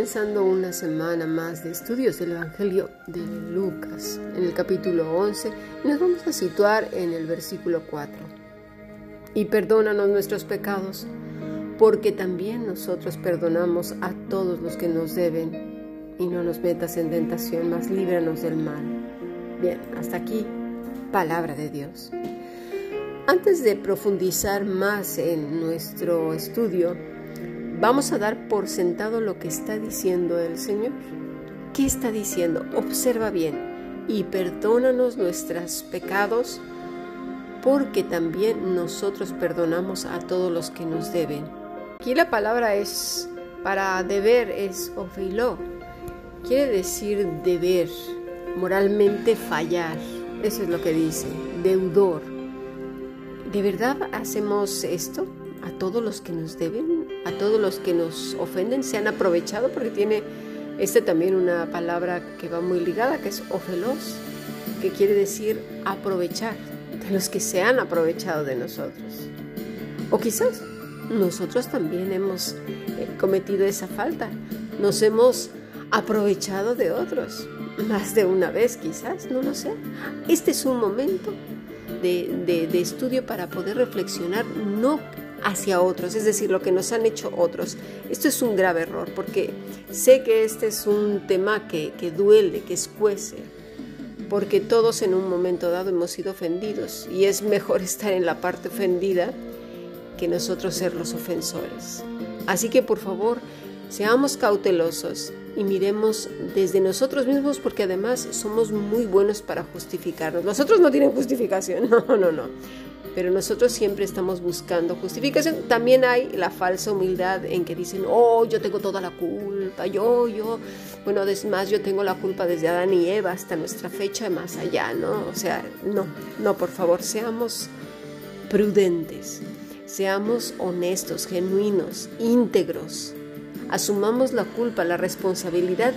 comenzando una semana más de estudios del Evangelio de Lucas, en el capítulo 11, y nos vamos a situar en el versículo 4. Y perdónanos nuestros pecados, porque también nosotros perdonamos a todos los que nos deben, y no nos metas en tentación, mas líbranos del mal. Bien, hasta aquí, palabra de Dios. Antes de profundizar más en nuestro estudio, vamos a dar por sentado lo que está diciendo el Señor. ¿Qué está diciendo? Observa bien y perdónanos nuestros pecados porque también nosotros perdonamos a todos los que nos deben. Aquí la palabra es para deber es ofiló. Quiere decir deber, moralmente fallar. Eso es lo que dice, deudor. ¿De verdad hacemos esto? A todos los que nos deben, a todos los que nos ofenden, se han aprovechado, porque tiene este también una palabra que va muy ligada, que es ofelos, que quiere decir aprovechar, de los que se han aprovechado de nosotros. O quizás nosotros también hemos eh, cometido esa falta, nos hemos aprovechado de otros, más de una vez quizás, no lo sé. Este es un momento de, de, de estudio para poder reflexionar, no hacia otros, es decir, lo que nos han hecho otros. Esto es un grave error porque sé que este es un tema que, que duele, que escuece, porque todos en un momento dado hemos sido ofendidos y es mejor estar en la parte ofendida que nosotros ser los ofensores. Así que por favor, seamos cautelosos y miremos desde nosotros mismos porque además somos muy buenos para justificarnos. Los otros no tienen justificación, no, no, no pero nosotros siempre estamos buscando justificación. También hay la falsa humildad en que dicen, oh, yo tengo toda la culpa, yo, yo, bueno, más yo tengo la culpa desde Adán y Eva hasta nuestra fecha más allá, ¿no? O sea, no, no, por favor, seamos prudentes, seamos honestos, genuinos, íntegros, asumamos la culpa, la responsabilidad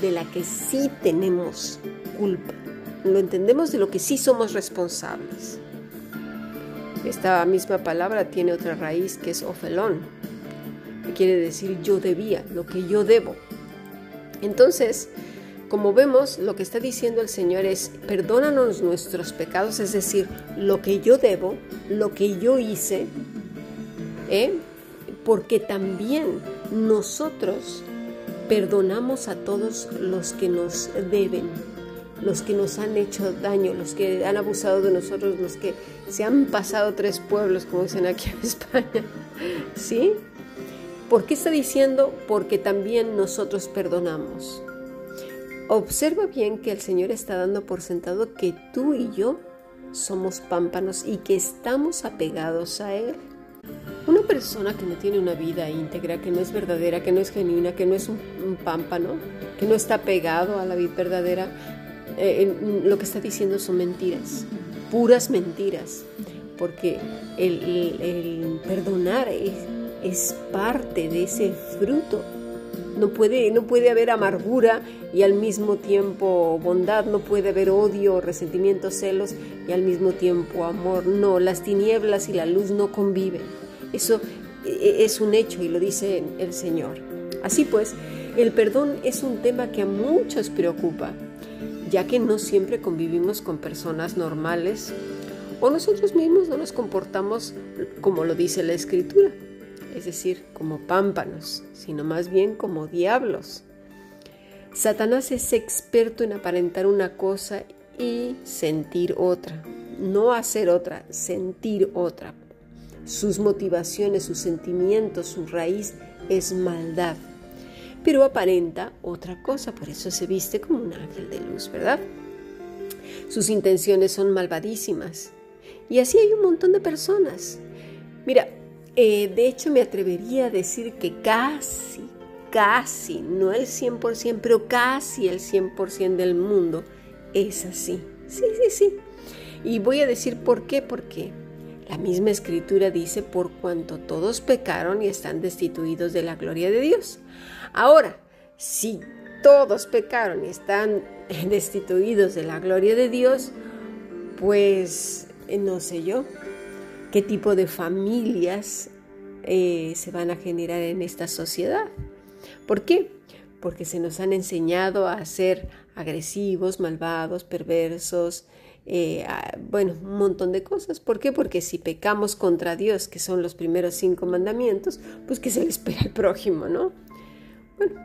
de la que sí tenemos culpa. Lo entendemos de lo que sí somos responsables. Esta misma palabra tiene otra raíz que es ofelón, que quiere decir yo debía, lo que yo debo. Entonces, como vemos, lo que está diciendo el Señor es, perdónanos nuestros pecados, es decir, lo que yo debo, lo que yo hice, ¿eh? porque también nosotros perdonamos a todos los que nos deben los que nos han hecho daño, los que han abusado de nosotros, los que se han pasado tres pueblos, como dicen aquí en España. ¿Sí? ¿Por qué está diciendo? Porque también nosotros perdonamos. Observa bien que el Señor está dando por sentado que tú y yo somos pámpanos y que estamos apegados a Él. Una persona que no tiene una vida íntegra, que no es verdadera, que no es genuina, que no es un, un pámpano, que no está pegado a la vida verdadera, eh, lo que está diciendo son mentiras, puras mentiras, porque el, perdonar es, es, parte de ese fruto. No puede, no puede haber amargura y al mismo tiempo bondad, no puede haber odio, resentimiento, celos y al mismo tiempo amor. No, las tinieblas y la luz no conviven. Eso e, e, es un hecho y lo dice el Señor. Así pues, el perdón es un tema que a muchos preocupa ya que no siempre convivimos con personas normales o nosotros mismos no nos comportamos como lo dice la escritura, es decir, como pámpanos, sino más bien como diablos. Satanás es experto en aparentar una cosa y sentir otra, no hacer otra, sentir otra. Sus motivaciones, sus sentimientos, su raíz es maldad pero aparenta otra cosa, por eso se viste como un ángel de luz, ¿verdad? Sus intenciones son malvadísimas. Y así hay un montón de personas. Mira, eh, de hecho me atrevería a decir que casi, casi, no el 100%, pero casi el 100% del mundo es así. Sí, sí, sí. Y voy a decir por qué, porque la misma escritura dice, por cuanto todos pecaron y están destituidos de la gloria de Dios. Ahora, si todos pecaron y están destituidos de la gloria de Dios, pues eh, no sé yo qué tipo de familias eh, se van a generar en esta sociedad. ¿Por qué? porque se nos han enseñado a ser agresivos, malvados, perversos, eh, bueno, un montón de cosas. ¿Por qué? Porque si pecamos contra Dios, que son los primeros cinco mandamientos, pues que se le espera al prójimo, ¿no? Bueno,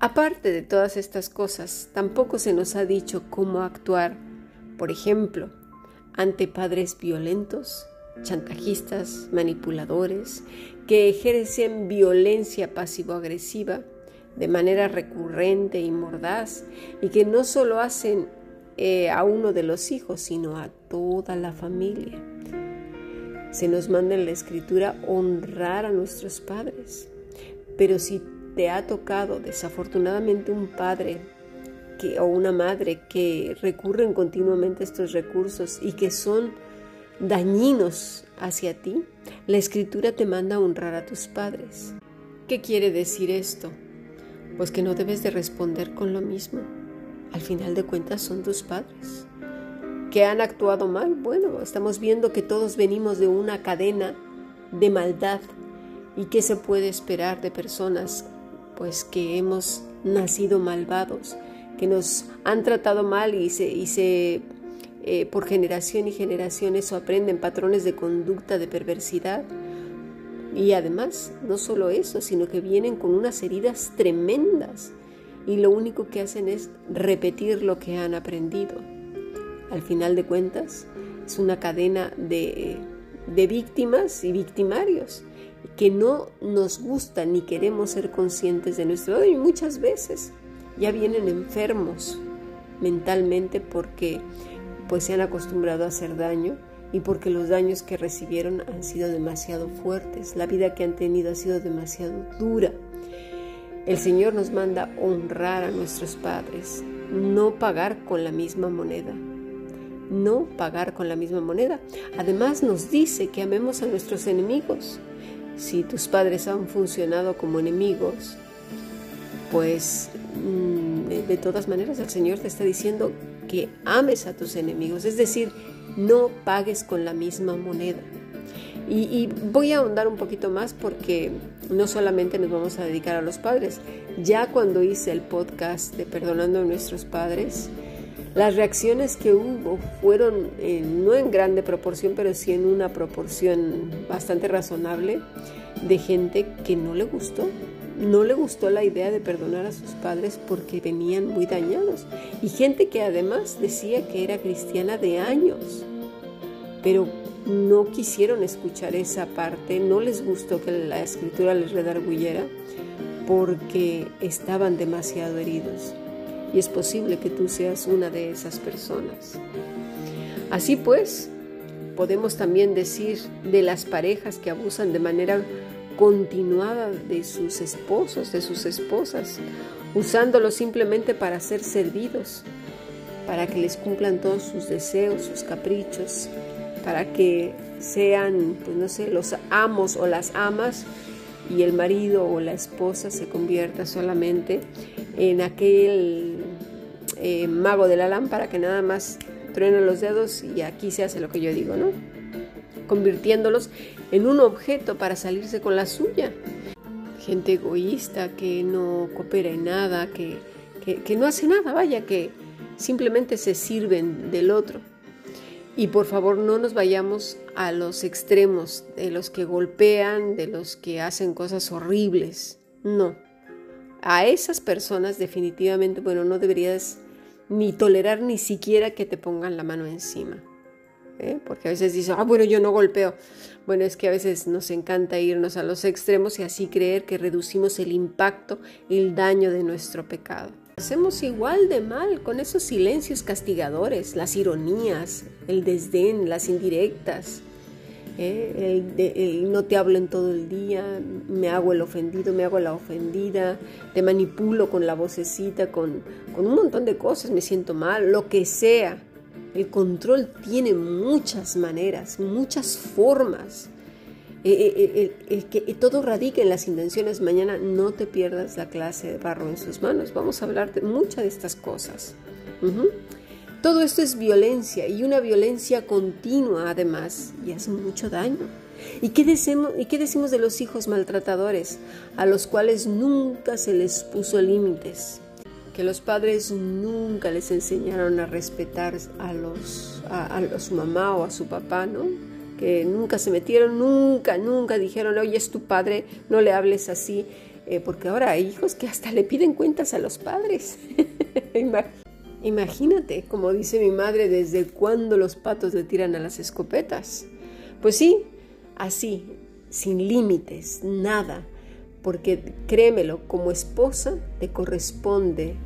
aparte de todas estas cosas, tampoco se nos ha dicho cómo actuar, por ejemplo, ante padres violentos, chantajistas, manipuladores, que ejercen violencia pasivo-agresiva de manera recurrente y mordaz y que no solo hacen eh, a uno de los hijos, sino a toda la familia. Se nos manda en la escritura honrar a nuestros padres. Pero si te ha tocado desafortunadamente un padre que, o una madre que recurren continuamente a estos recursos y que son dañinos hacia ti, la escritura te manda a honrar a tus padres. ¿Qué quiere decir esto? Pues que no debes de responder con lo mismo al final de cuentas son tus padres. ¿Que han actuado mal? Bueno, estamos viendo que todos venimos de una cadena de maldad y qué se puede esperar de personas pues que hemos nacido malvados, que nos han tratado mal y se, y se eh, por generación y generación eso aprenden patrones de conducta de perversidad. Y además, no solo eso, sino que vienen con unas heridas tremendas y lo único que hacen es repetir lo que han aprendido. Al final de cuentas, es una cadena de, de víctimas y victimarios que no nos gusta ni queremos ser conscientes de nuestro y muchas veces ya vienen enfermos mentalmente porque pues se han acostumbrado a hacer daño y porque los daños que recibieron han sido demasiado fuertes, la vida que han tenido ha sido demasiado dura. El Señor nos manda honrar a nuestros padres, no pagar con la misma moneda. No pagar con la misma moneda. Además nos dice que amemos a nuestros enemigos. Si tus padres han funcionado como enemigos, pues mm, de todas maneras el Señor te está diciendo que ames a tus enemigos, es decir, no pagues con la misma moneda. Y, voy a ahondar un poquito más porque no solamente nos vamos a dedicar a los padres. Ya cuando hice el podcast de Perdonando a nuestros padres, las reacciones que hubo fueron no en grande proporción, pero sí en una proporción bastante razonable de gente que no le gustó. No le gustó la idea de perdonar a sus padres porque venían muy dañados. Y gente que además decía que era cristiana de años. Pero no quisieron escuchar esa parte, no les gustó que la escritura les redarguyera porque estaban demasiado heridos. Y es posible que tú seas una de esas personas. Así pues, podemos también decir de las parejas que abusan de manera continuada de sus esposos, de sus esposas, usándolos simplemente para ser servidos, para que les cumplan todos sus deseos, sus caprichos, para que sean, pues no sé, los amos o las amas y el marido o la esposa se convierta solamente en aquel eh, mago de la lámpara que nada más truena los dedos y aquí se hace lo que yo digo, ¿no? Convirtiéndolos en un objeto para salirse con la suya. Gente egoísta que no coopera en nada, que, que no hace nada, vaya, que simplemente se sirven del otro. Y por favor no nos vayamos a los extremos de los que golpean, de los que hacen cosas horribles. No. A esas personas definitivamente, bueno, no deberías ni tolerar ni siquiera que te pongan la mano encima. ¿eh? Porque a veces dicen, ah, bueno, yo no golpeo. Bueno, es que a veces nos encanta irnos a los extremos y así creer que reducimos el impacto, el daño de nuestro pecado. Hacemos igual de mal con esos silencios castigadores, las ironías, el desdén, las indirectas. ¿eh? El, no te hablo en todo el día, me hago el ofendido, me hago la ofendida, te manipulo con la vocecita, con, con un montón de cosas, me siento mal, lo que sea. El control tiene muchas maneras, muchas formas. Eh, eh, eh, que todo radica en las intenciones. Mañana no te pierdas la clase de barro en sus manos. Vamos a hablar de muchas de estas cosas. Todo esto es violencia y una violencia continua además y hace mucho daño. ¿Y qué, decimos, ¿Y qué decimos de los hijos maltratadores, a los cuales nunca se les puso límites? Que los padres nunca les enseñaron a respetar a, a su mamá o a su papá, ¿no? Que nunca se metieron, nunca, nunca dijeron, oye, es tu padre, no le hables así. Eh, porque ahora hay hijos que hasta le piden cuentas a los padres. Imagínate, como dice mi madre, desde cuándo los patos le tiran a las escopetas. Pues sí, así, sin límites, nada, porque créemelo, como esposa te corresponde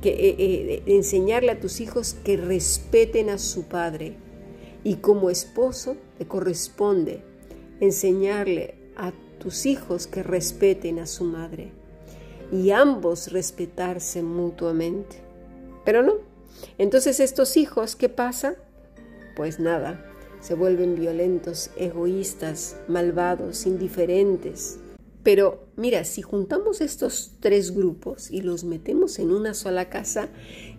que, eh, eh, enseñarle a tus hijos que respeten a su padre y como esposo te corresponde enseñarle a tus hijos que respeten a su madre y ambos respetarse mutuamente. Pero no. Entonces estos hijos, ¿qué pasa? Pues nada, se vuelven violentos, egoístas, malvados, indiferentes. Pero mira, si juntamos estos tres grupos y los metemos en una sola casa,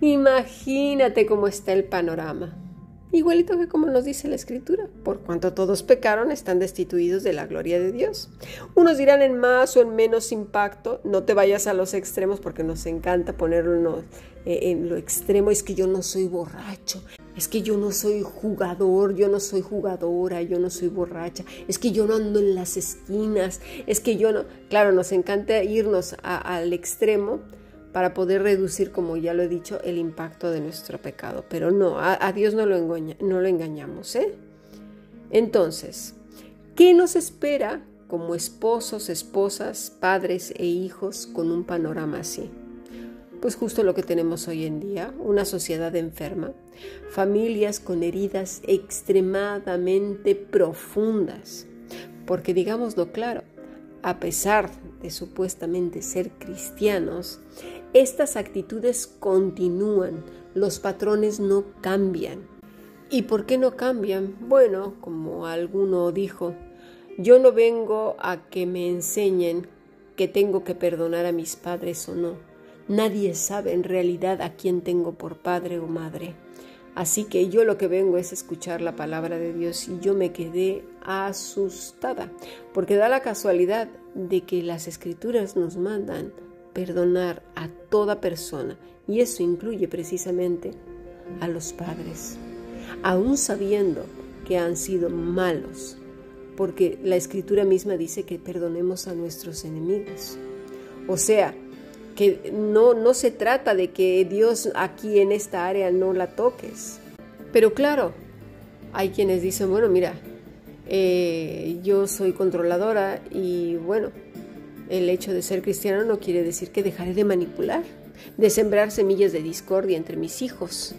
imagínate cómo está el panorama. Igualito que como nos dice la escritura, por cuanto todos pecaron están destituidos de la gloria de Dios. Unos dirán en más o en menos impacto, no te vayas a los extremos porque nos encanta ponerlo eh, en lo extremo, es que yo no soy borracho, es que yo no soy jugador, yo no soy jugadora, yo no soy borracha, es que yo no ando en las esquinas, es que yo no, claro, nos encanta irnos al extremo para poder reducir, como ya lo he dicho, el impacto de nuestro pecado. Pero no, a, Dios no lo, no lo engañamos. ¿eh? Entonces, ¿qué nos espera como esposos, esposas, padres e hijos con un panorama así? Pues justo lo que tenemos hoy en día, una sociedad enferma, familias con heridas extremadamente profundas. Porque digámoslo claro, a pesar de supuestamente ser cristianos, estas actitudes continúan, los patrones no cambian. ¿Y por qué no cambian? Bueno, como alguno dijo, yo no vengo a que me enseñen que tengo que perdonar a mis padres o no. Nadie sabe en realidad a quién tengo por padre o madre. Así que yo lo que vengo es escuchar la palabra de Dios y yo me quedé asustada, porque da la casualidad de que las escrituras nos mandan perdonar a toda persona y eso incluye precisamente a los padres, aún sabiendo que han sido malos, porque la escritura misma dice que perdonemos a nuestros enemigos. O sea, que no, no se trata de que Dios aquí en esta área no la toques. Pero claro, hay quienes dicen, bueno, mira, eh, yo soy controladora y bueno, el hecho de ser cristiano no quiere decir que dejaré de manipular, de sembrar semillas de discordia entre mis hijos,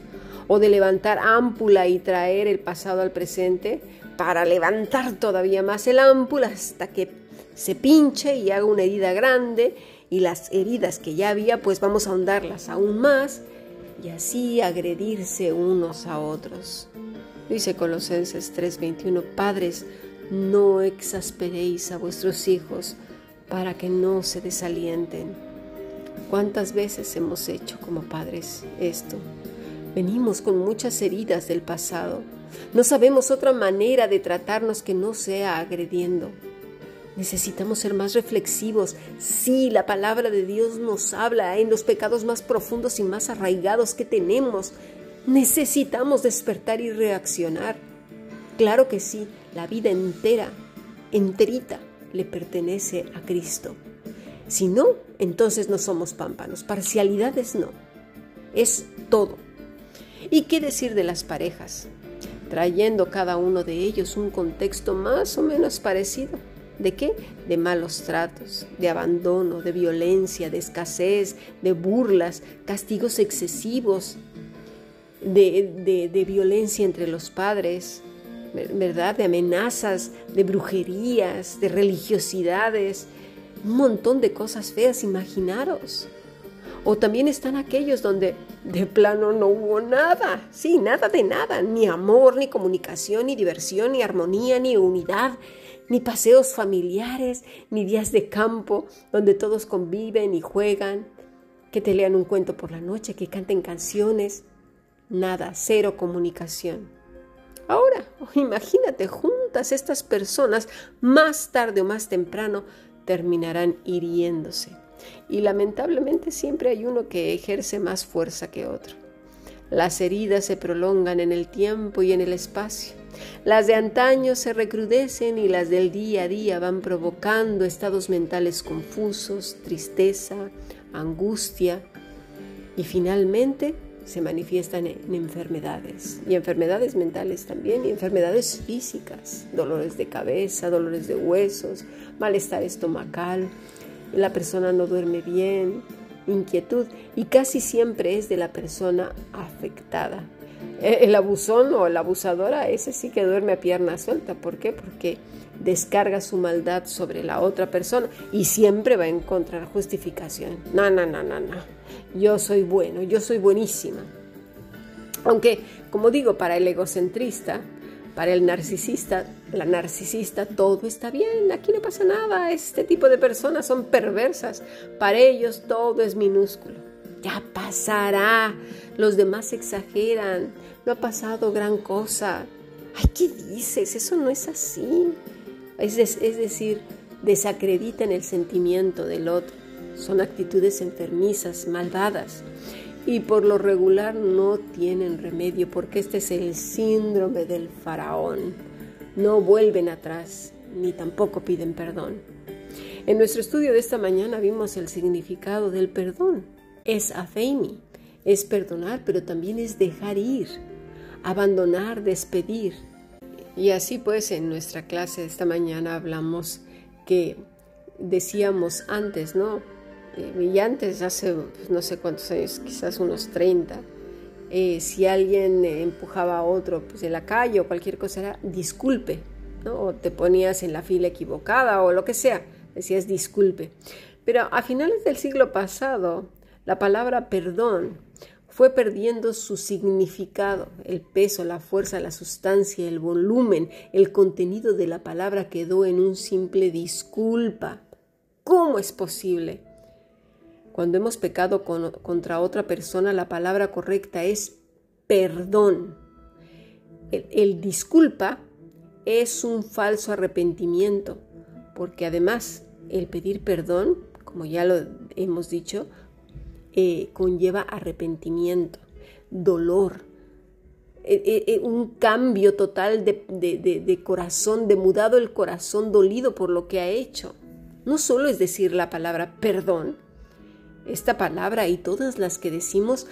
o de levantar ámpula y traer el pasado al presente para levantar todavía más el ámpula hasta que se pinche y haga una herida grande y las heridas que ya había pues vamos a ahondarlas aún más y así agredirse unos a otros. Dice Colosenses 3:21, Padres, no exasperéis a vuestros hijos para que no se desalienten. ¿Cuántas veces hemos hecho como padres esto? Venimos con muchas heridas del pasado. No sabemos otra manera de tratarnos que no sea agrediendo. Necesitamos ser más reflexivos. Sí, la palabra de Dios nos habla en los pecados más profundos y más arraigados que tenemos. Necesitamos despertar y reaccionar. Claro que sí, la vida entera, enterita, le pertenece a Cristo. Si no, entonces no somos pámpanos. Parcialidades no. Es todo. ¿Y qué decir de las parejas? Trayendo cada uno de ellos un contexto más o menos parecido. ¿De qué? De malos tratos, de abandono, de violencia, de escasez, de burlas, castigos excesivos, de, de violencia entre los padres, ¿verdad? De amenazas, de brujerías, de religiosidades, un montón de cosas feas, imaginaros. O también están aquellos donde de plano no hubo nada, sí, nada de nada, ni amor, ni comunicación, ni diversión, ni armonía, ni unidad, ni paseos familiares, ni días de campo donde todos conviven y juegan, que te lean un cuento por la noche, que canten canciones, nada, cero comunicación. Ahora, imagínate juntas estas personas más tarde o más temprano terminarán hiriéndose. Y lamentablemente siempre hay uno que ejerce más fuerza que otro. Las heridas se prolongan en el tiempo y en el espacio. Las de antaño se recrudecen y las del día a día van provocando estados mentales confusos, tristeza, angustia y finalmente se manifiestan en enfermedades y enfermedades mentales también y enfermedades físicas, dolores de cabeza, dolores de huesos, malestar estomacal, la persona no duerme bien, inquietud y casi siempre es de la persona afectada. Eh, el abusón o la abusadora, ese sí que duerme a pierna suelta. ¿Por qué? Porque descarga su maldad sobre la otra persona y siempre va a encontrar justificación. No, no, no, no, no. Yo soy bueno, yo soy buenísima. Aunque, como digo, para el egocentrista, para el narcisista, la narcisista, todo está bien, aquí no pasa nada, este tipo de personas son perversas, para ellos todo es minúsculo. Ya pasará, los demás exageran, no ha pasado gran cosa. Ay, ¿qué dices? Eso no es así. Es, decir, desacreditan el sentimiento del otro. Son actitudes enfermizas, malvadas y por lo regular no tienen remedio porque este es el síndrome del faraón. No vuelven atrás ni tampoco piden perdón. En nuestro estudio de esta mañana vimos el significado del perdón. Es afeimi, es perdonar, pero también es dejar ir, abandonar, despedir. Y así pues en nuestra clase de esta mañana hablamos que decíamos antes, ¿no? y antes, hace pues, no sé cuántos años, quizás unos 30, eh, si alguien empujaba a otro pues, en la calle o cualquier cosa, era disculpe, ¿no? o te ponías en la fila equivocada o lo que sea, decías disculpe. Pero a finales del siglo pasado, la palabra perdón fue perdiendo su significado, el peso, la fuerza, la sustancia, el volumen, el contenido de la palabra quedó en un simple disculpa. ¿Cómo es posible? Cuando hemos pecado contra otra persona, la palabra correcta es perdón. El, disculpa es un falso arrepentimiento, porque además el pedir perdón, como ya lo hemos dicho, eh, conlleva arrepentimiento, dolor, eh, eh, un cambio total de, de, corazón, de mudado el corazón dolido por lo que ha hecho. No solo es decir la palabra perdón, esta palabra y todas las que decimos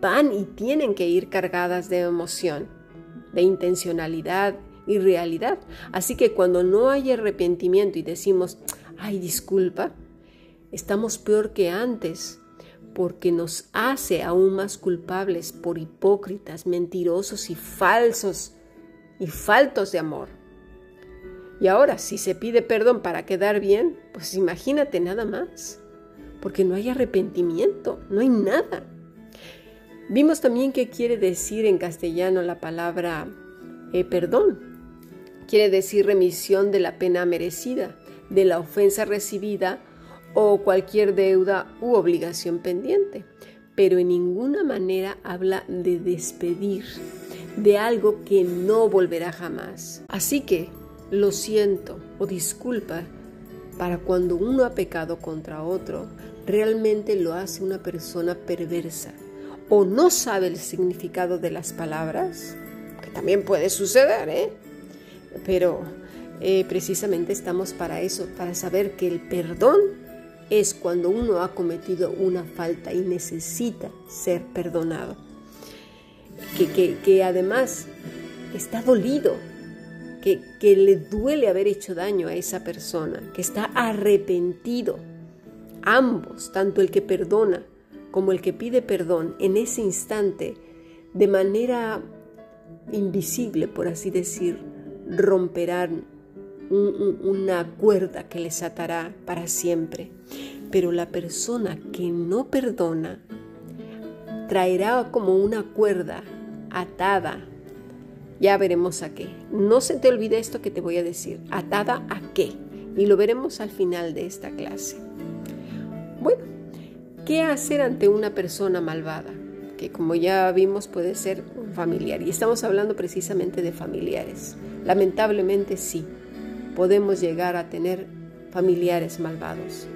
van y tienen que ir cargadas de emoción, de intencionalidad y realidad. Así que cuando no hay arrepentimiento y decimos, ay, disculpa, estamos peor que antes, porque nos hace aún más culpables por hipócritas, mentirosos y falsos y faltos de amor. Y ahora, si se pide perdón para quedar bien, pues imagínate nada más porque no hay arrepentimiento, no hay nada. Vimos también qué quiere decir en castellano la palabra eh, perdón. Quiere decir remisión de la pena merecida, de la ofensa recibida o cualquier deuda u obligación pendiente, pero en ninguna manera habla de despedir, de algo que no volverá jamás. Así que lo siento o disculpa para cuando uno ha pecado contra otro, realmente lo hace una persona perversa o no sabe el significado de las palabras, que también puede suceder, ¿eh? Pero eh, precisamente estamos para eso, para saber que el perdón es cuando uno ha cometido una falta y necesita ser perdonado. Que, que además está dolido, que, le duele haber hecho daño a esa persona, que está arrepentido. Ambos, tanto el que perdona como el que pide perdón, en ese instante, de manera invisible, por así decir, romperán una cuerda que les atará para siempre. Pero la persona que no perdona traerá como una cuerda atada ya veremos a qué. No se te olvide esto que te voy a decir. ¿Atada a qué? Y lo veremos al final de esta clase. Bueno, ¿qué hacer ante una persona malvada? que como ya vimos puede ser familiar. Y estamos hablando precisamente de familiares. Lamentablemente sí, podemos llegar a tener familiares malvados.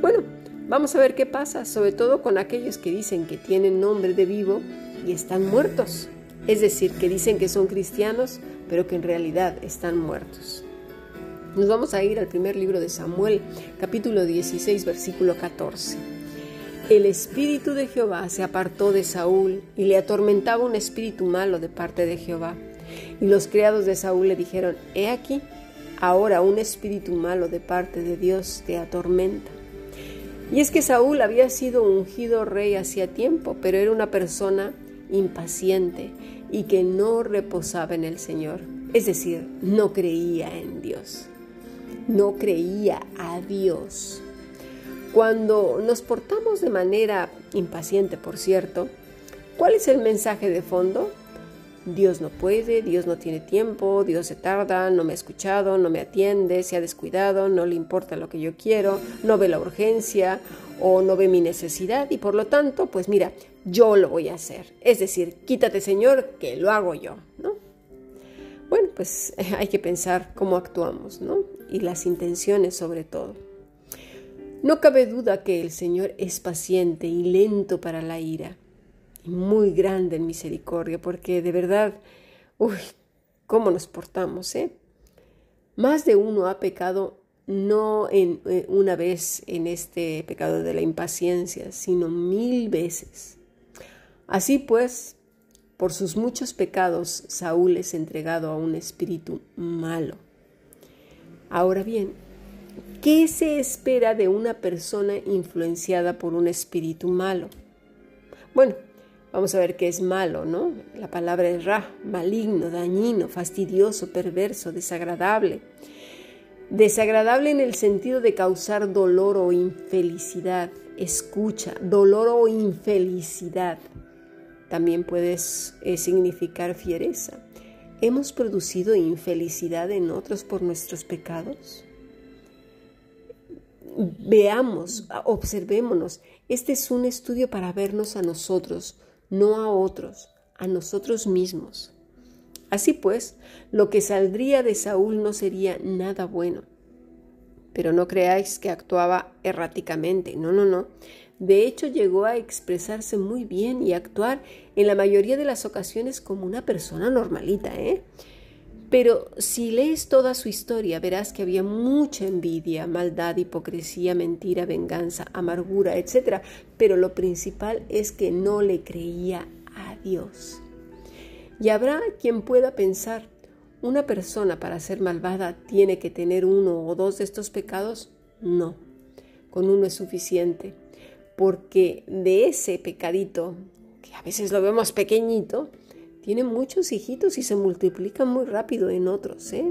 Bueno, vamos a ver qué pasa, sobre todo con aquellos que dicen que tienen nombre de vivo y están muertos. Es decir, que dicen que son cristianos, pero que en realidad están muertos. Nos vamos a ir al primer libro de Samuel, capítulo 16, versículo 14. El espíritu de Jehová se apartó de Saúl y le atormentaba un espíritu malo de parte de Jehová. Y los criados de Saúl le dijeron, He aquí, ahora un espíritu malo de parte de Dios te atormenta. Y es que Saúl había sido ungido rey hacía tiempo, pero era una persona impaciente y que no reposaba en el Señor, es decir, no creía en Dios, no creía a Dios. Cuando nos portamos de manera impaciente, por cierto, ¿cuál es el mensaje de fondo? Dios no puede, Dios no tiene tiempo, Dios se tarda, no me ha escuchado, no me atiende, se ha descuidado, no le importa lo que yo quiero, no ve la urgencia o no ve mi necesidad y por lo tanto, pues mira, yo lo voy a hacer. Es decir, quítate Señor, que lo hago yo, ¿no? Bueno, pues hay que pensar cómo actuamos, ¿no? Y las intenciones sobre todo. No cabe duda que el Señor es paciente y lento para la ira, muy grande en misericordia, porque de verdad, uy, cómo nos portamos, ¿eh? Más de uno ha pecado no en, eh, una vez en este pecado de la impaciencia, sino mil veces. Así pues, por sus muchos pecados, Saúl es entregado a un espíritu malo. Ahora bien, ¿Qué se espera de una persona influenciada por un espíritu malo? Bueno, vamos a ver qué es malo, ¿no? La palabra es ra, maligno, dañino, fastidioso, perverso, desagradable. Desagradable en el sentido de causar dolor o infelicidad. Escucha, dolor o infelicidad. También puede eh, significar fiereza. ¿Hemos producido infelicidad en otros por nuestros pecados? veamos, observémonos. Este es un estudio para vernos a nosotros, no a otros, a nosotros mismos. Así pues, lo que saldría de Saúl no sería nada bueno. Pero no creáis que actuaba erráticamente, no, no, no. De hecho, llegó a expresarse muy bien y actuar en la mayoría de las ocasiones como una persona normalita, ¿eh? Pero si lees toda su historia, verás que había mucha envidia, maldad, hipocresía, mentira, venganza, amargura, etc. Pero lo principal es que no le creía a Dios. Y habrá quien pueda pensar, ¿una persona para ser malvada tiene que tener uno o dos de estos pecados? No, con uno es suficiente, porque de ese pecadito, que a veces lo vemos pequeñito, tiene muchos hijitos y se multiplican muy rápido en otros. ¿eh?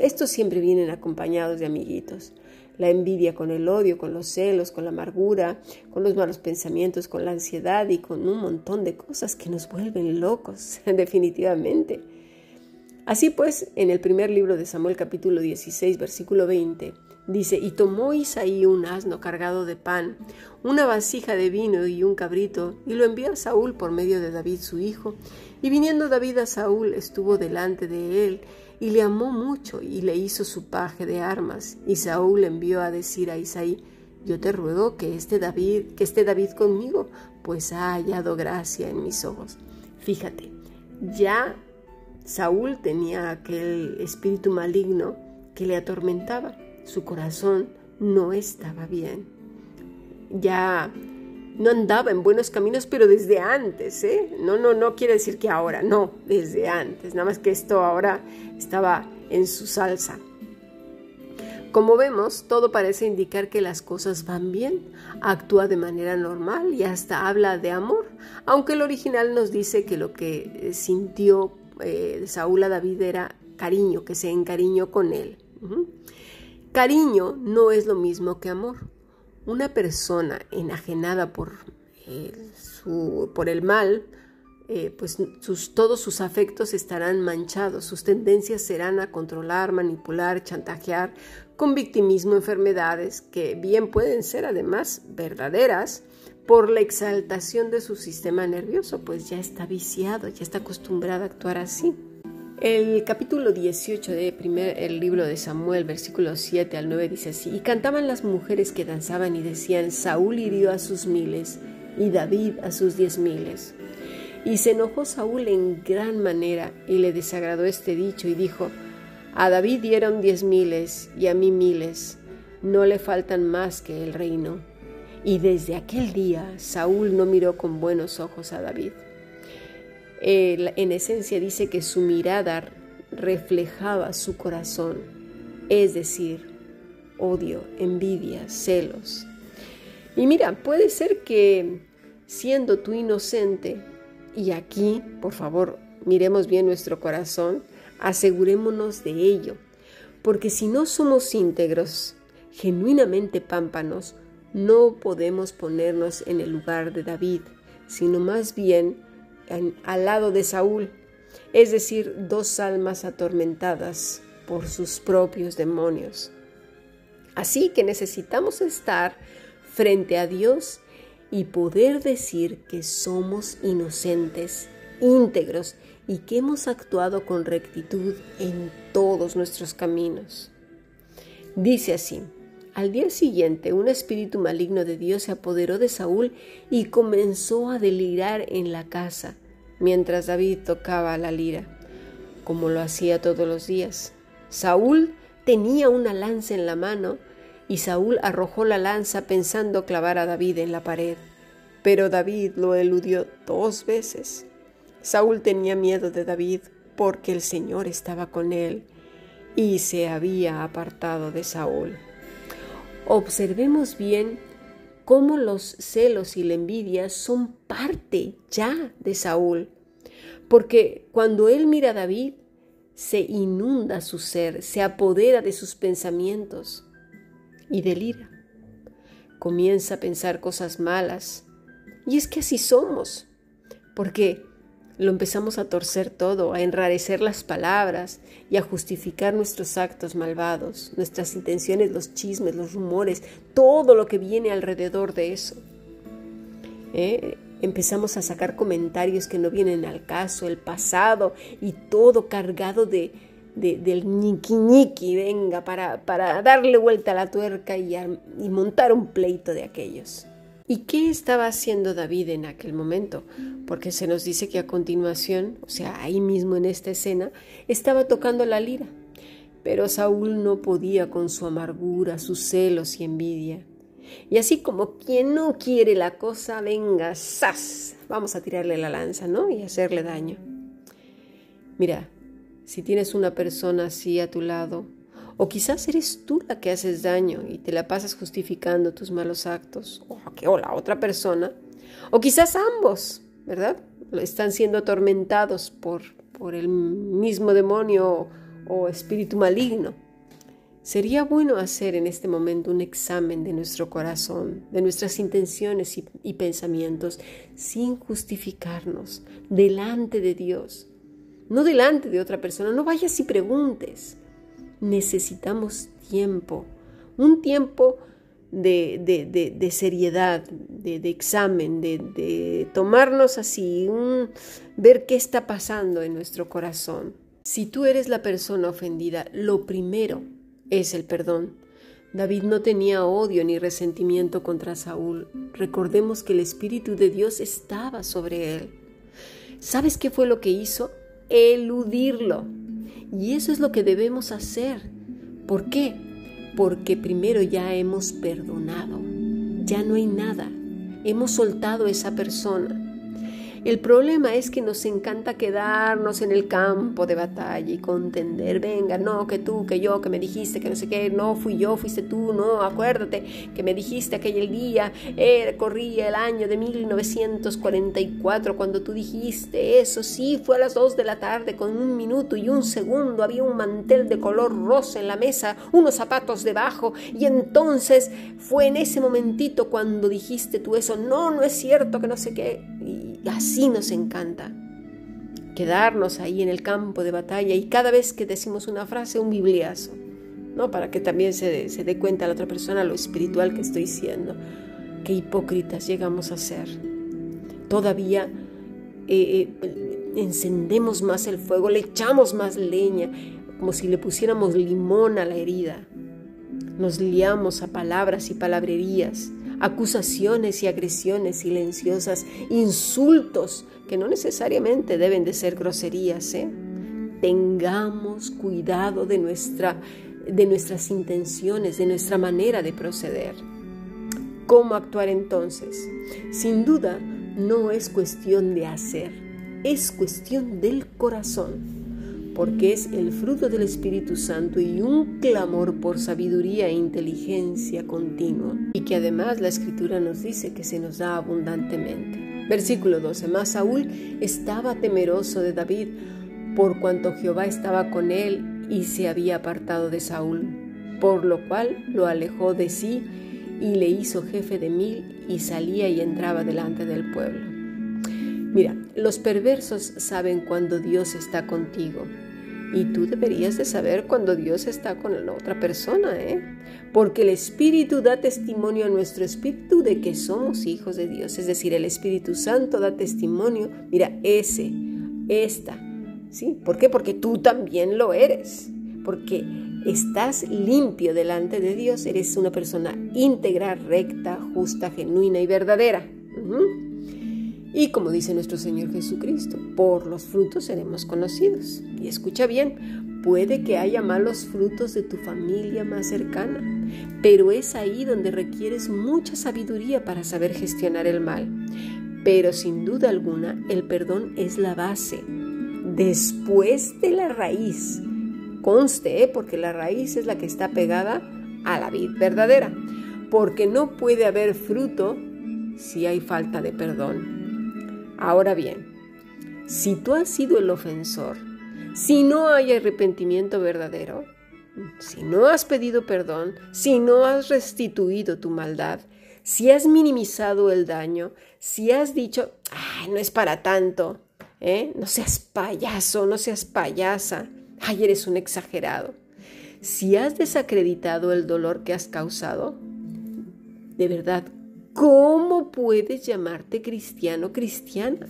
Estos siempre vienen acompañados de amiguitos. La envidia con el odio, con los celos, con la amargura, con los malos pensamientos, con la ansiedad y con un montón de cosas que nos vuelven locos, definitivamente. Así pues, en el primer libro de Samuel capítulo 16, versículo 20, dice, y tomó Isaí un asno cargado de pan, una vasija de vino y un cabrito, y lo envió a Saúl por medio de David su hijo, y viniendo David a Saúl, estuvo delante de él, y le amó mucho, y le hizo su paje de armas. Y Saúl envió a decir a Isaí, yo te ruego que esté David, que esté David conmigo, pues ha hallado gracia en mis ojos. Fíjate, ya Saúl tenía aquel espíritu maligno que le atormentaba. Su corazón no estaba bien. Ya no andaba en buenos caminos, pero desde antes, ¿eh? No, no, no quiere decir que ahora, no, desde antes, nada más que esto ahora estaba en su salsa. Como vemos, todo parece indicar que las cosas van bien, actúa de manera normal y hasta habla de amor, aunque el original nos dice que lo que eh, sintió eh, Saúl a David era cariño, que se encariñó con él. Cariño no es lo mismo que amor. Una persona enajenada por, eh, el mal, eh, pues todos sus afectos estarán manchados, sus tendencias serán a controlar, manipular, chantajear, con victimismo, enfermedades que bien pueden ser además verdaderas, por la exaltación de su sistema nervioso, pues ya está viciado, ya está acostumbrado a actuar así. El capítulo 18 del libro de Samuel, versículos 7 al 9 dice así, y cantaban las mujeres que danzaban y decían, Saúl hirió a sus miles y David a sus diez miles. Y se enojó Saúl en gran manera y le desagradó este dicho y dijo, a David dieron diez miles y a mí miles, no le faltan más que el reino. Y desde aquel día Saúl no miró con buenos ojos a David en esencia dice que su mirada reflejaba su corazón, es decir, odio, envidia, celos. Y mira, puede ser que siendo tú inocente, y aquí, por favor, miremos bien nuestro corazón, asegurémonos de ello, porque si no somos íntegros, genuinamente pámpanos, no podemos ponernos en el lugar de David, sino más bien al lado de Saúl, es decir, dos almas atormentadas por sus propios demonios. Así que necesitamos estar frente a Dios y poder decir que somos inocentes, íntegros y que hemos actuado con rectitud en todos nuestros caminos. Dice así, al día siguiente, un espíritu maligno de Dios se apoderó de Saúl y comenzó a delirar en la casa, mientras David tocaba la lira, como lo hacía todos los días. Saúl tenía una lanza en la mano y Saúl arrojó la lanza pensando clavar a David en la pared, pero David lo eludió dos veces. Saúl tenía miedo de David porque el Señor estaba con él y se había apartado de Saúl. Observemos bien cómo los celos y la envidia son parte ya de Saúl, porque cuando él mira a David, se inunda su ser, se apodera de sus pensamientos y delira. Comienza a pensar cosas malas. Y es que así somos, porque lo empezamos a torcer todo, a enrarecer las palabras y a justificar nuestros actos malvados, nuestras intenciones, los chismes, los rumores, todo lo que viene alrededor de eso. ¿Eh? Empezamos a sacar comentarios que no vienen al caso, el pasado y todo cargado de, del ñiqui ñiqui, venga, para, para darle vuelta a la tuerca y montar un pleito de aquellos. ¿Y qué estaba haciendo David en aquel momento? Porque se nos dice que a continuación, o sea, ahí mismo en esta escena, estaba tocando la lira. Pero Saúl no podía con su amargura, sus celos y envidia. Y así como quien no quiere la cosa, venga, ¡zas! Vamos a tirarle la lanza, ¿no? Y hacerle daño. Mira, si tienes una persona así a tu lado, o quizás eres tú la que haces daño y te la pasas justificando tus malos actos, o, o la otra persona. O quizás ambos, ¿verdad? Están siendo atormentados por, por el mismo demonio o, espíritu maligno. Sería bueno hacer en este momento un examen de nuestro corazón, de nuestras intenciones y, y, pensamientos, sin justificarnos delante de Dios, no delante de otra persona. No vayas y preguntes necesitamos tiempo, un tiempo de, seriedad, de, examen, de, tomarnos así, ver qué está pasando en nuestro corazón. Si tú eres la persona ofendida, lo primero es el perdón. David no tenía odio ni resentimiento contra Saúl. Recordemos que el Espíritu de Dios estaba sobre él. ¿Sabes qué fue lo que hizo? Eludirlo. Y eso es lo que debemos hacer. ¿Por qué? Porque primero ya hemos perdonado. Ya no hay nada. Hemos soltado a esa persona. El problema es que nos encanta quedarnos en el campo de batalla y contender, venga, no, que tú, que yo, que me dijiste, que no sé qué, no, fui yo, fuiste tú, no, acuérdate que me dijiste aquel día, eh, corría el año de 1944 cuando tú dijiste eso, sí, fue a las 2 de la tarde con un minuto y un segundo, había un mantel de color rosa en la mesa, unos zapatos debajo y entonces fue en ese momentito cuando dijiste tú eso, no, no es cierto, que no sé qué, y así nos encanta. Quedarnos ahí en el campo de batalla y cada vez que decimos una frase, un bibliazo, ¿no? Para que también se, se dé cuenta la otra persona lo espiritual que estoy siendo. qué hipócritas llegamos a ser. Todavía eh, eh, encendemos más el fuego, le echamos más leña, como si le pusiéramos limón a la herida. Nos liamos a palabras y palabrerías, acusaciones y agresiones silenciosas, insultos que no necesariamente deben de ser groserías. ¿eh? Tengamos cuidado de, nuestra, de nuestras intenciones, de nuestra manera de proceder. ¿Cómo actuar entonces? Sin duda, no es cuestión de hacer, es cuestión del corazón porque es el fruto del Espíritu Santo y un clamor por sabiduría e inteligencia continua, y que además la Escritura nos dice que se nos da abundantemente. Versículo 12. Más Saúl estaba temeroso de David, por cuanto Jehová estaba con él y se había apartado de Saúl, por lo cual lo alejó de sí y le hizo jefe de mil y salía y entraba delante del pueblo. Mira, los perversos saben cuando Dios está contigo. Y tú deberías de saber cuando Dios está con la otra persona, ¿eh? Porque el Espíritu da testimonio a nuestro espíritu de que somos hijos de Dios. Es decir, el Espíritu Santo da testimonio, mira, ese, esta, ¿sí? ¿Por qué? Porque tú también lo eres. Porque estás limpio delante de Dios, eres una persona íntegra, recta, justa, genuina y verdadera. Y como dice nuestro Señor Jesucristo, por los frutos seremos conocidos. Y escucha bien, puede que haya malos frutos de tu familia más cercana, pero es ahí donde requieres mucha sabiduría para saber gestionar el mal. Pero sin duda alguna, el perdón es la base. Después de la raíz, conste, ¿eh? porque la raíz es la que está pegada a la vid verdadera, porque no puede haber fruto si hay falta de perdón. Ahora bien, si tú has sido el ofensor, si no hay arrepentimiento verdadero, si no has pedido perdón, si no has restituido tu maldad, si has minimizado el daño, si has dicho, ay, no es para tanto, ¿eh? no seas payaso, no seas payasa, ay, eres un exagerado. Si has desacreditado el dolor que has causado, de verdad, ¿Cómo puedes llamarte cristiano cristiana?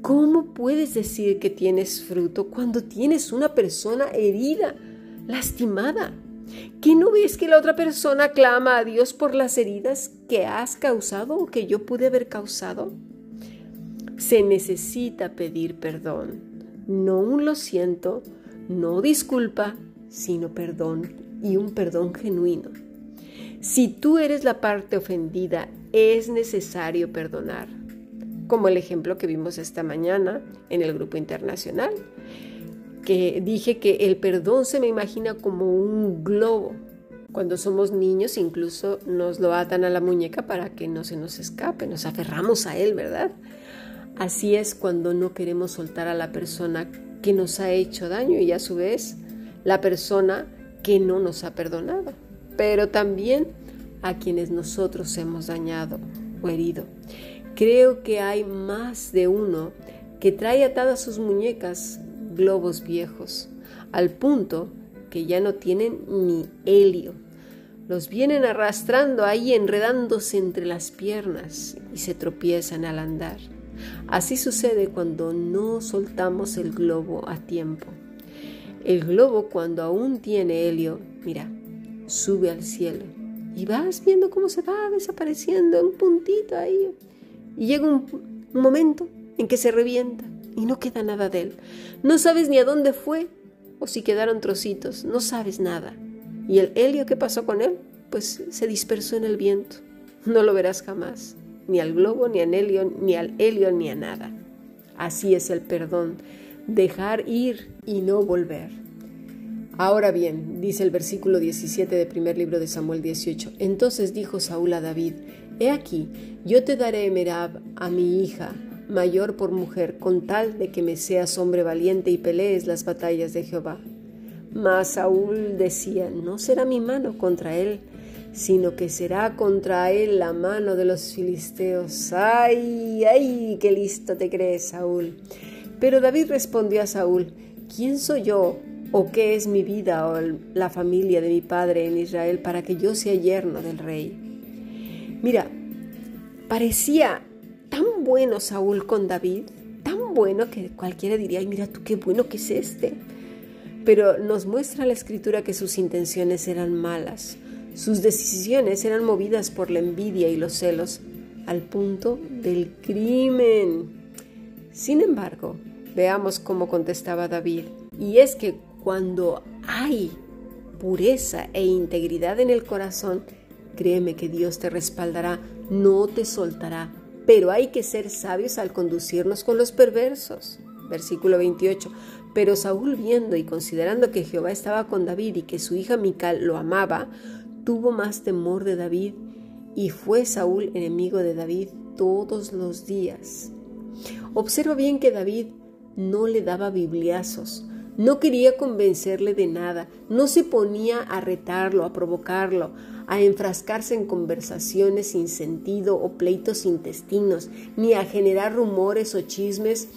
¿Cómo puedes decir que tienes fruto cuando tienes una persona herida, lastimada? ¿Que no ves que la otra persona clama a Dios por las heridas que has causado o que yo pude haber causado? Se necesita pedir perdón, no un lo siento, no disculpa, sino perdón y un perdón genuino. Si tú eres la parte ofendida es necesario perdonar, como el ejemplo que vimos esta mañana en el grupo internacional, que dije que el perdón se me imagina como un globo. Cuando somos niños incluso nos lo atan a la muñeca para que no se nos escape, nos aferramos a él, ¿verdad? Así es cuando no queremos soltar a la persona que nos ha hecho daño y a su vez la persona que no nos ha perdonado. Pero también a quienes nosotros hemos dañado o herido. Creo que hay más de uno que trae atadas sus muñecas globos viejos, al punto que ya no tienen ni helio. Los vienen arrastrando ahí enredándose entre las piernas y se tropiezan al andar. Así sucede cuando no soltamos el globo a tiempo. El globo cuando aún tiene helio, mira, sube al cielo y vas viendo cómo se va desapareciendo un puntito ahí. Y llega un, momento en que se revienta y no queda nada de él. No sabes ni a dónde fue o si quedaron trocitos, no sabes nada. Y el helio que pasó con él, pues se dispersó en el viento. No lo verás jamás, ni al globo, ni, al helio, ni al helio, ni a nada. Así es el perdón, dejar ir y no volver. Ahora bien, dice el versículo 17 del primer libro de Samuel 18, entonces dijo Saúl a David, He aquí, yo te daré Merab a mi hija, mayor por mujer, con tal de que me seas hombre valiente y pelees las batallas de Jehová. Mas Saúl decía, no será mi mano contra él, sino que será contra él la mano de los filisteos. ¡Ay, ay! ¡Qué listo te crees, Saúl! Pero David respondió a Saúl, ¿quién soy yo ¿O qué es mi vida o la familia de mi padre en Israel para que yo sea yerno del rey? Mira, parecía tan bueno Saúl con David, tan bueno que cualquiera diría, ay, mira tú qué bueno que es este. Pero nos muestra la escritura que sus intenciones eran malas, sus decisiones eran movidas por la envidia y los celos, al punto del crimen. Sin embargo, veamos cómo contestaba David. Y es que cuando hay pureza e integridad en el corazón, créeme que Dios te respaldará, no te soltará, pero hay que ser sabios al conducirnos con los perversos. Versículo 28. Pero Saúl viendo y considerando que Jehová estaba con David y que su hija Mical lo amaba, tuvo más temor de David y fue Saúl enemigo de David todos los días. Observa bien que David no le daba bibliazos, no quería convencerle de nada, no se ponía a retarlo, a provocarlo, a enfrascarse en conversaciones sin sentido o pleitos intestinos, ni a generar rumores o chismes,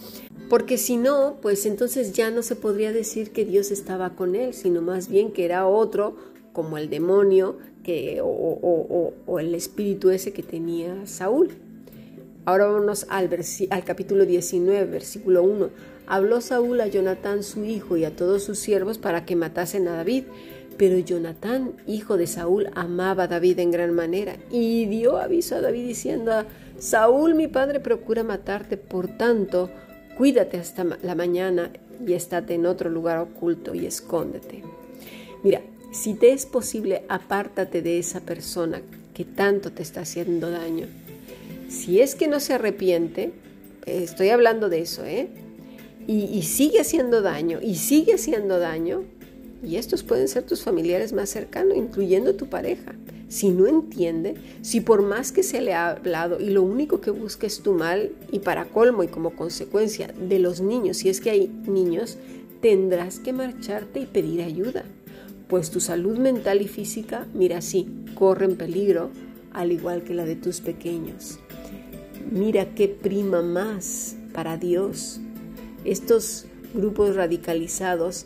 porque si no, pues entonces ya no se podría decir que Dios estaba con él, sino más bien que era otro, como el demonio que, o, el espíritu ese que tenía Saúl. Ahora vámonos al, al capítulo 19, versículo 1. Habló Saúl a Jonatán su hijo y a todos sus siervos para que matasen a David. Pero Jonatán, hijo de Saúl, amaba a David en gran manera y dio aviso a David diciendo, Saúl mi padre procura matarte, por tanto, cuídate hasta la mañana y estate en otro lugar oculto y escóndete. Mira, si te es posible, apártate de esa persona que tanto te está haciendo daño. Si es que no se arrepiente, estoy hablando de eso, ¿eh? Y, sigue haciendo daño, y sigue haciendo daño, y estos pueden ser tus familiares más cercanos, incluyendo tu pareja. Si no entiende, si por más que se le ha hablado y lo único que busca es tu mal, y para colmo y como consecuencia de los niños, si es que hay niños, tendrás que marcharte y pedir ayuda, pues tu salud mental y física, mira, sí, corre en peligro, al igual que la de tus pequeños. Mira qué prima más para Dios estos grupos radicalizados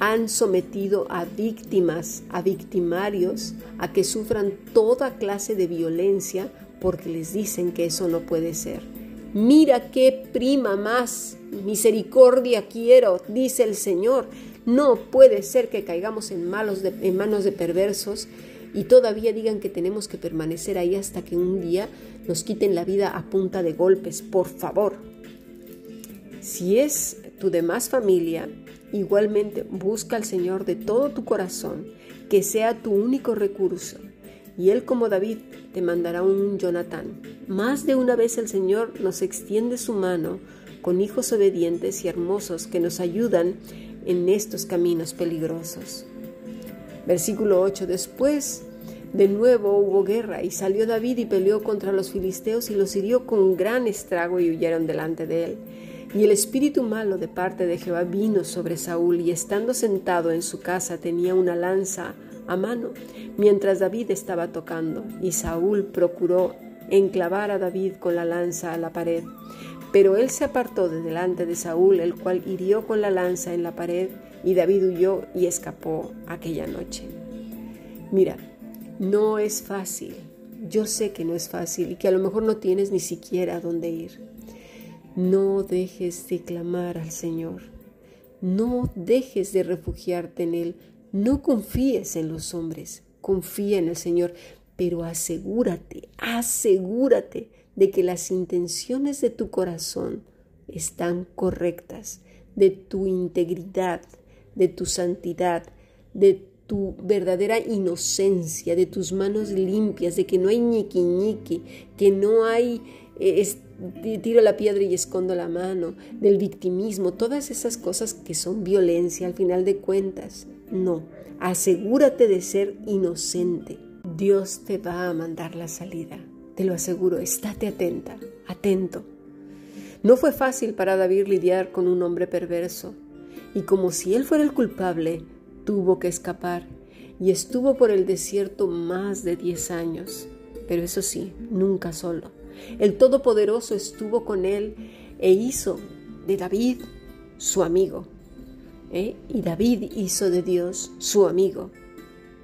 han sometido a víctimas, a victimarios, a que sufran toda clase de violencia porque les dicen que eso no puede ser. Mira qué prima más, misericordia quiero, dice el Señor. No puede ser que caigamos en, malos en manos de perversos y todavía digan que tenemos que permanecer ahí hasta que un día nos quiten la vida a punta de golpes. Por favor, si es tu demás familia, igualmente busca al Señor de todo tu corazón, que sea tu único recurso. Y Él como David te mandará un Jonatán. Más de una vez el Señor nos extiende su mano con hijos obedientes y hermosos que nos ayudan en estos caminos peligrosos. Versículo 8. Después de nuevo hubo guerra y salió David y peleó contra los filisteos y los hirió con gran estrago y huyeron delante de él. Y el espíritu malo de parte de Jehová vino sobre Saúl, y estando sentado en su casa tenía una lanza a mano, mientras David estaba tocando, y Saúl procuró enclavar a David con la lanza a la pared. Pero él se apartó de delante de Saúl, el cual hirió con la lanza en la pared, y David huyó y escapó aquella noche. Mira, no es fácil. Yo sé que no es fácil y que a lo mejor no tienes ni siquiera dónde ir. No dejes de clamar al Señor. No dejes de refugiarte en Él. No confíes en los hombres. Confía en el Señor. Pero asegúrate, asegúrate de que las intenciones de tu corazón están correctas, de tu integridad, de tu santidad, de tu verdadera inocencia, de tus manos limpias, de que no hay ñiqui ñiqui, que no hay eh, tiro la piedra y escondo la mano, del victimismo, todas esas cosas que son violencia al final de cuentas. No, asegúrate de ser inocente. Dios te va a mandar la salida, te lo aseguro, estate atenta, atento. No fue fácil para David lidiar con un hombre perverso, y como si él fuera el culpable, tuvo que escapar, y estuvo por el desierto más de diez años, pero eso sí, nunca solo el Todopoderoso estuvo con él e hizo de David su amigo. ¿eh? Y David hizo de Dios su amigo.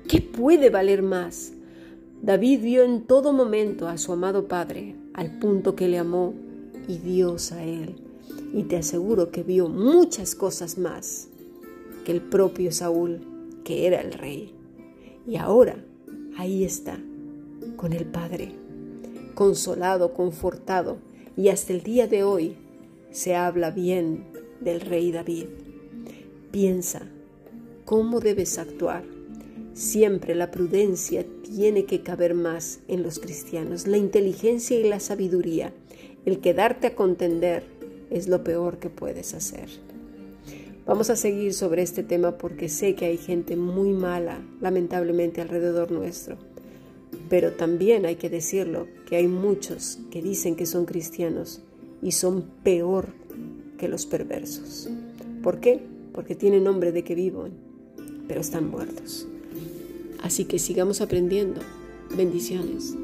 ¿Qué puede valer más? David vio en todo momento a su amado Padre, al punto que le amó y Dios a él. Y te aseguro que vio muchas cosas más que el propio Saúl, que era el rey. Y ahora ahí está, con el Padre, consolado, confortado, y hasta el día de hoy se habla bien del rey David. Piensa cómo debes actuar. Siempre la prudencia tiene que caber más en los cristianos, la inteligencia y la sabiduría. El quedarte a contender es lo peor que puedes hacer. Vamos a seguir sobre este tema porque sé que hay gente muy mala, lamentablemente, alrededor nuestro. Pero también hay que decirlo, que hay muchos que dicen que son cristianos y son peor que los perversos. ¿Por qué? Porque tienen nombre de que viven, pero están muertos. Así que sigamos aprendiendo. Bendiciones.